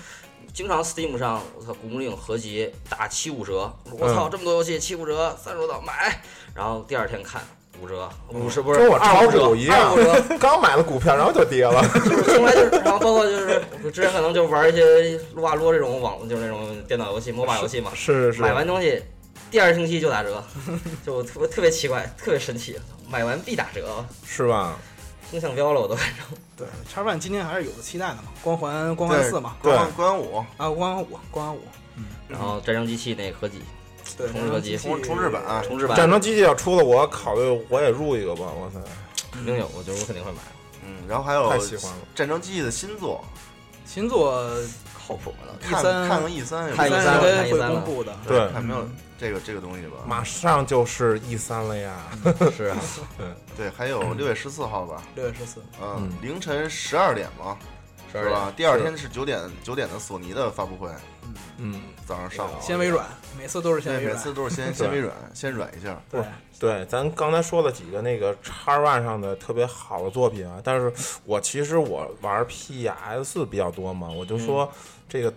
经常 Steam 上，我操，《古墓丽影》合集打七五折，我操，这么多游戏七五折，三十多刀买，然后第二天看五折，五十不是跟我炒二五折，股一样二五折，刚买了股票，然后就跌了。就是从来就是，然后包括就是我之前可能就玩一些撸啊撸这种网，就是那种电脑游戏、MOBA 游戏嘛，是是是，买完东西第二星期就打折，就特别特别奇怪，特别神奇，买完必打折，是吧？风向标了我都看成。对叉 One 今天还是有期待的嘛，光环光环四嘛，光环光环五，啊光环五光环五，然后战争机器那合集，对，重置合集重重置版啊重置版战争机器要出了，我考虑我也入一个吧。我操，肯定有，我觉得我肯定会买。嗯，然后还有太喜欢了。战争机器的新作，新作靠谱吗，看 E3 看看 E 三有看没有 E3 三应该会看 E3 了公布的。对看没有这个这个东西吧？马上就是 E 三了呀！是啊，对对，还有六月十四号吧，六月十四，嗯嗯，凌晨十二点嘛，是吧？第二天是九点九点的索尼的发布会，嗯，早上上午。先微软，每次都是先对，微软。每次都是先先微软，先软一下。对，对，咱刚才说了几个那个叉 One 上的特别好的作品啊，但是我其实我玩 PS 比较多嘛，我就说这个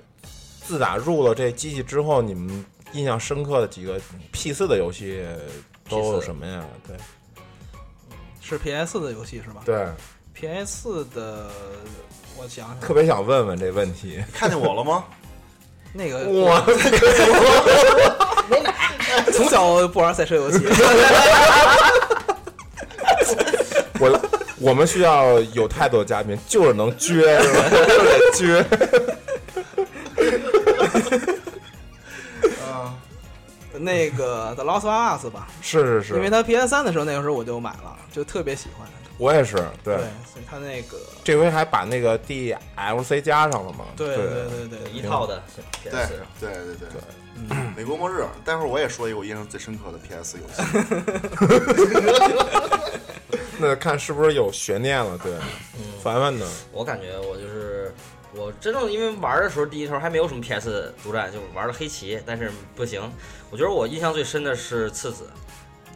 自打入了这机器之后，你们印象深刻的几个 P 四的游戏都有什么呀？对是 PS 的游戏是吧对，？PS 的，我想想，特别想问问这问题。看见我了吗？那个我 从小不玩赛车游戏，我我们需要有态度的嘉宾，就是能撅，是吧？就是得撅。那个 The Last of Us 吧，是是是，因为它 PS 三的时候，那个时候我就买了，就特别喜欢。我也是。对，所以它那个，这回还把那个 DLC 加上了嘛？对对对对对，一套的对 PS 上。对对对对嗯 美国末日，待会儿我也说一个我印象最深刻的 PS 游戏。那看是不是有悬念了？对，嗯，凡凡呢？我感觉我就是我真正因为玩的时候第一头还没有什么 PS 独占，就玩了黑棋，但是不行。我觉得我印象最深的是次子，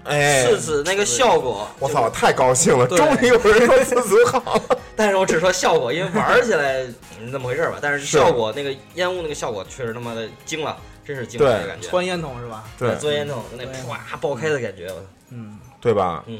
哎，次子那个效果，我操，太高兴了！终于有人说次子好了。但是我只说效果，因为玩起来嗯那么回事儿吧。但是是效果那个烟雾那个效果确实他妈的惊了，真是惊了的感觉。穿烟筒是吧？对钻烟筒那对啪爆开的感觉，我嗯，对吧？嗯，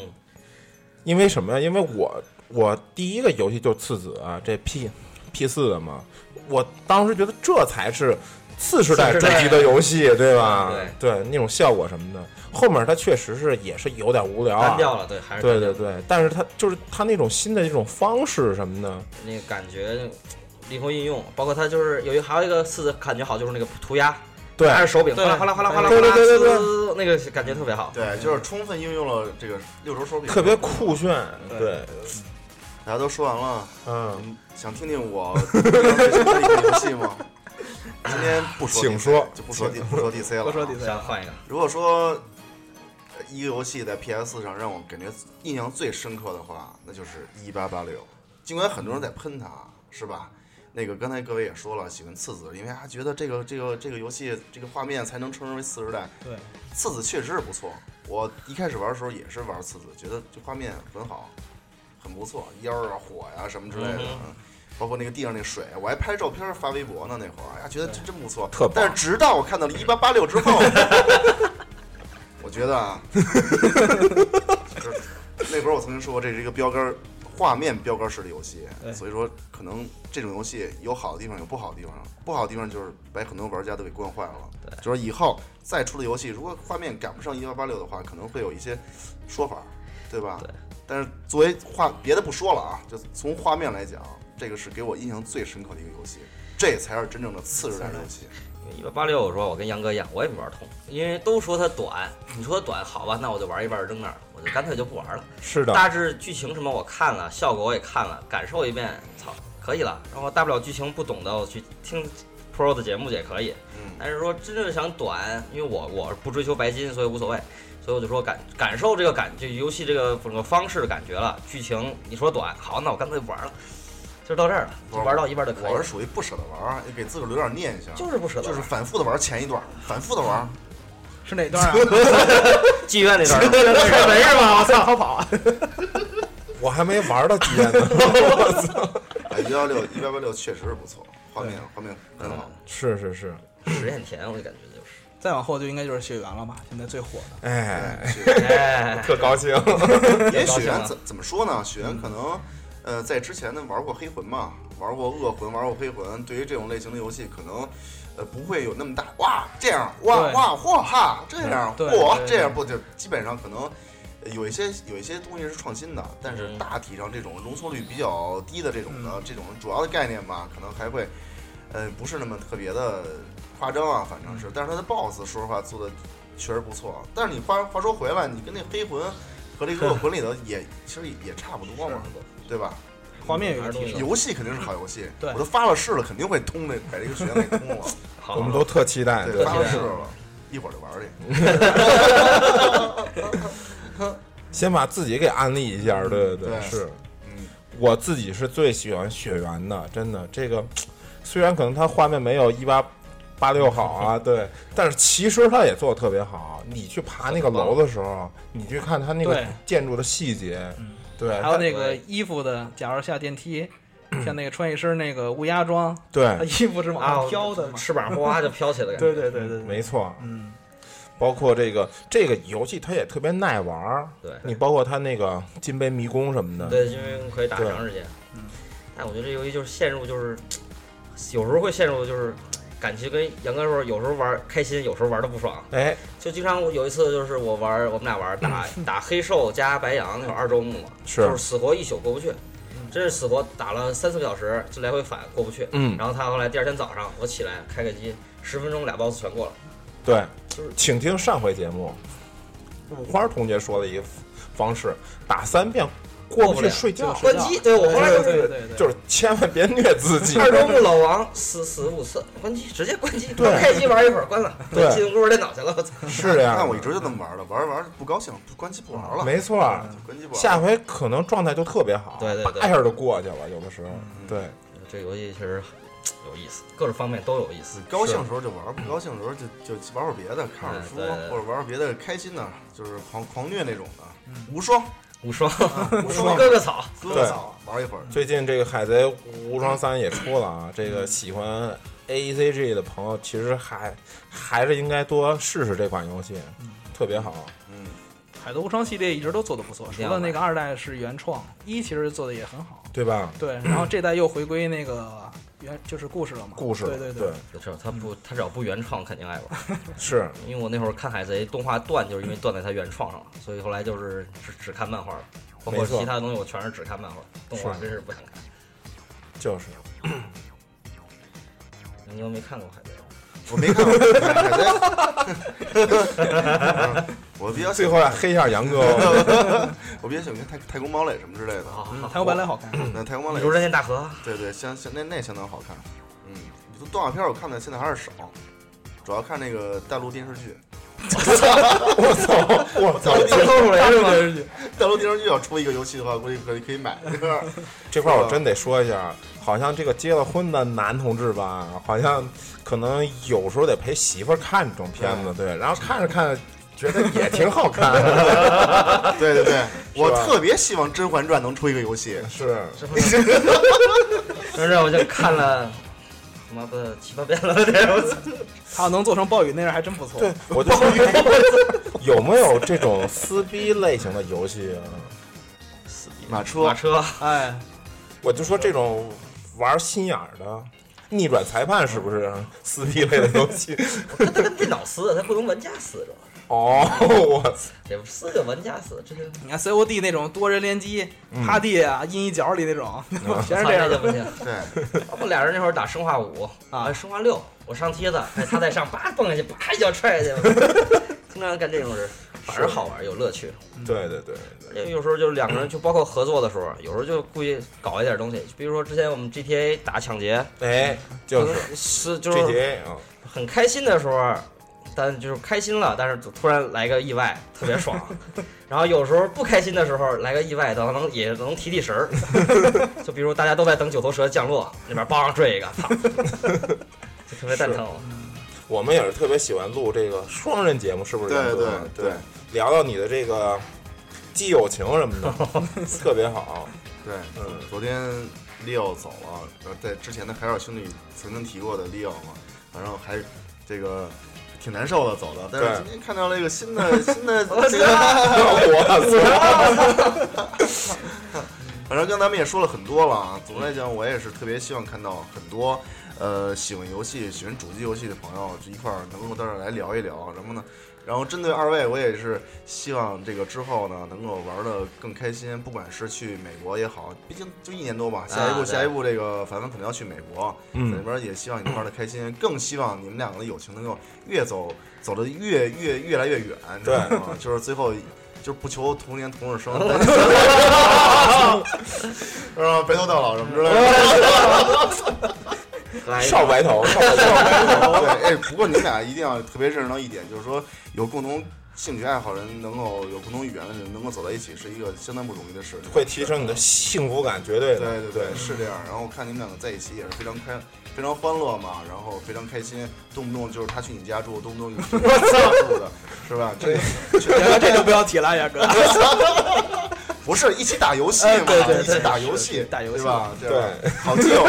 因为什么呀？因为我我第一个游戏就次子啊，这 P P 四的嘛，我当时觉得这才是次世代主次世代机的游戏，对吧？对那种效果什么的，后面它确实是也是有点无聊、啊，单调了，对，还是对对对，但是它就是它那种新的这种方式什么的，那个感觉灵活应用，包括它就是有一还有一个四的感觉好，就是那个涂鸦，对还是手柄哗对啦哗啦哗啦哗啦对，对对对对滋那个感觉特别好。对，就是充分应用了这个六轴手柄，特别酷炫，对对，大家都说完了，嗯，想听听我最喜欢的一个游戏吗？今天不说请说就不说 D 不说 DC 了。不说 DC 想换一个，如果说呃一个游戏在 PS 上让我感觉印象最深刻的话，那就是一八八六。尽管很多人在喷它，是吧？那个刚才各位也说了，喜欢次子，因为他觉得这个这个这个游戏这个画面才能称之为次时代。对，次子确实是不错。我一开始玩的时候也是玩次子，觉得这画面很好，很不错，烟儿啊、火呀、什么之类的。包括那个地上那水，我还拍照片发微博呢。那会儿，哎呀，觉得真真不错。特棒但是直到我看到了一八八六之后，我觉得啊，就是那会儿我曾经说过，这是一个标杆儿画面标杆式的游戏，所以说可能这种游戏有好的地方，有不好的地方。不好的地方就是把很多玩家都给惯坏了。对就是以后再出的游戏，如果画面赶不上一八八六的话，可能会有一些说法，对吧？对。但是作为画别的不说了啊，就从画面来讲，这个是给我印象最深刻的一个游戏，这才是真正的次世代游戏。一八八六，我说我跟杨哥一样，我也没玩通，因为都说它短，你说它短好吧，那我就玩一半扔那儿，我就干脆就不玩了。是的，大致剧情什么我看了，效果我也看了，感受一遍，操，可以了。然后大不了剧情不懂的，我去听 Pro 的节目也可以。嗯，但是说真正想短，因为我我不追求白金，所以无所谓，所以我就说感感受这个感，这游戏这个整个方式的感觉了。剧情你说短，好，那我干脆不玩了，就到这儿了，就玩到一半就可以了我是。属于不舍得玩，也给自个儿留点念想，就是不舍得，就是反复的玩前一段，反复的玩。是哪段啊？妓院那段儿，开门是吧？我操，逃跑啊！我还没玩到妓院呢，我操哎，一幺六一八八六确实是不错，画面画面很好。是是是，实验田，我就感觉就是，再往后就应该就是雪缘了吧，现在最火的。哎，是哎，特高兴，因为高兴了雪原怎怎么说呢？雪原可能，呃，在之前呢玩过黑魂嘛，玩过恶魂，玩过黑魂，对于这种类型的游戏，可能，呃，不会有那么大哇这样哇对哇嚯哈这样对嚯这样不就基本上可能。呃有一些有一些东西是创新的，但是嗯大体上这种容错率比较低的这种的、这种主要的概念吧，可能还会，呃，不是那么特别的夸张啊，反正是。但是他的 BOSS 说实话做的确实不错。但是你话话说回来，你跟那黑魂和这个恶魂里头也其实也差不多嘛，对吧？画面有一个提升，游戏肯定是好游戏，对我都发了誓了，肯定会通的，把这个学员给通了。好，我们都特期待，对，发了誓了，一会儿就玩去。先把自己给安利一下，对对对是。嗯，我自己是最喜欢血缘的，真的，这个虽然可能它画面没有一八八六好啊，对，但是其实它也做的特别好。你去爬那个楼的时候，你去看它那个建筑的细节，对，还有那个衣服的，假如下电梯，像那个穿一身那个乌鸦装，它对，衣服是往啊上飘的嘛。翅膀哗就飘起来对对对对，没错。嗯，包括这个这个游戏，它也特别耐玩儿。对你包括它那个金杯迷宫什么的，对，因为可以打长时间。嗯，但我觉得这游戏就是陷入，就是有时候会陷入，就是感觉跟杨哥说，有时候玩开心，有时候玩的不爽。哎，就经常有一次，就是我玩，我们俩玩打 打黑兽加白羊那会儿二周目嘛，是就是死活一宿过不去，真是死活打了三四个小时，就来回反过不去。嗯，然后他后来第二天早上我起来开个机，十分钟俩 boss 全过了。对就是，请听上回节目，五花同学说的一个方式，打三遍过不去睡觉，关机，对我后来就是对对对，就是千万别虐自己。二周目老王死死五次，关机直接关机，对开机玩一会儿关了，对进屋电脑去了，我操！是这样的，那我一直就这么玩的，玩着玩着不高兴，关机不玩了，没错。关机不玩。下回可能状态就特别好，对对对一下就过去了。有的时候，对，这游戏确实有意思，各种方面都有意思。高兴的时候就玩，不高兴的时候就就玩会儿别的，看会儿书，或者玩会儿别的开心的，就是狂狂虐那种的。无双，无双，无双，哥哥草，哥哥草，玩一会儿。最近这个《海贼无双三》也出了啊，这个喜欢 A E C G 的朋友，其实还还是应该多试试这款游戏，特别好。嗯，海贼无双系列一直都做的不错，除了那个二代是原创，一其实做的也很好。对吧？对，然后这代又回归那个原就是故事了嘛。故事对对对，是他不，他只要不原创肯定爱玩。是因为我那会儿看海贼动画断，就是因为断在他原创上了，所以后来就是只只看漫画了，包括其他东西我全是只看漫画，动画真是不想看。就是。你又没看过海贼？我没看过海贼，我比较喜最后欢，黑一下杨哥，我比较喜欢看太太空堡垒什么之类的。嗯，太空堡垒好看。那太空堡垒如，人间大河，对对，相相那那相当好看。嗯，你说动画片我看的现在还是少，主要看那个大陆电视剧。我操！我操！最后来是吗？大陆电视剧要出一个游戏的话，估计可以可以买。这块儿我真得说一下，好像这个结了婚的男同志吧，好像可能有时候得陪媳妇儿看这种片子，对，然后看着看着觉得也挺好看，对 对对，我特别希望《甄嬛传》能出一个游戏。是那让我就看了他妈的七八遍了，他要能做成暴雨那样还真不错。对，我就说 有没有这种撕逼类型的游戏啊？马车。马车。哎，我就说这种玩心眼儿的。逆转裁判是不是撕逼类的游戏？他他跟电脑撕的，他不能玩家撕着，哦，我操！得撕个玩家撕，这个你看 COD 那种多人联机，嗯趴地啊，阴一角里那种，全是这样的。就不行。对，俩人那会儿打生化五啊哎生化六，我上梯子，哎，他在上，叭蹦下去，叭一脚踹下去，经常干这种事，反正好玩，有乐趣。对对对对，因为有时候就是两个人，就包括合作的时候，有时候就故意搞一点东西，比如说之前我们 GTA 打抢劫，哎，就是是就是 GTA 啊，很开心的时候，但就是开心了，但是突然来个意外，特别爽。然后有时候不开心的时候来个意外，倒能也能提提神儿。就比如大家都在等九头蛇降落，那边梆追一个，操，就特别蛋疼。我们也是特别喜欢录这个双人节目，是不是？对对对聊聊你的这个基友情什么的，特别好。对，嗯昨天 Leo 走了，呃，在之前的海尔兄弟曾经提过的 Leo 嘛，反正还这个挺难受的走的。但是今天看到了一个新的 新的这个，我反正刚才咱们也说了很多了啊。总的来讲，我也是特别希望看到很多呃喜欢游戏、喜欢主机游戏的朋友就一块儿能够到这儿来聊一聊什么呢？然后针对二位，我也是希望这个之后呢，能够玩的更开心。不管是去美国也好，毕竟就一年多吧，下一步、啊下一步这个凡凡可能要去美国，在那嗯，边也希望你们玩的开心，更希望你们两个的友情能够越走走的越越越来越远，你知道吗？就是最后就是不求同年同日生，是吧？白头到老什么之类的。来少白头，少白头。对，哎，不过你们俩一定要特别认识到一点，就是说有共同兴趣爱好人，能够有共同语言的人，能够走在一起，是一个相当不容易的事情。会提升你的幸福感，绝对的。对对对，是这样。然后看你们两个在一起也是非常开、非常欢乐嘛，然后非常开心，动不动就是他去你家住，动不动你去他家住的，是吧？这个 这就不要提了，杨哥。不是一起打游戏嘛？哎对对对一起打游戏，打游戏对吧？对吧好基友，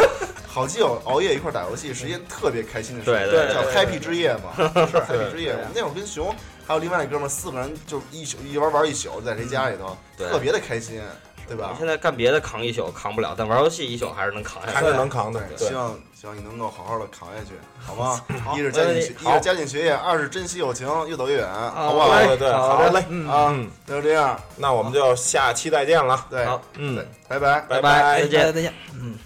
好基友熬夜一块儿打游戏是一件特别开心的事情，对对叫 对 happy 之夜嘛，是 happy 之夜。我们那会儿跟熊还有另外一哥们儿四个人就一宿一玩玩一宿，在谁家里头，特别的开心，对吧你？现在干别的扛一宿扛不了，但玩游戏一宿还是能扛下还。是能扛的。对希，望希望你能够好好的扛下去，好吗？一是加紧学，一是加紧学业，二是珍惜友情，越走越远，好不好？对好好嘞。嗯啊，嗯，那就这样，那我们就下期再见了。对，好嗯，，拜拜。拜拜拜再见再见。嗯。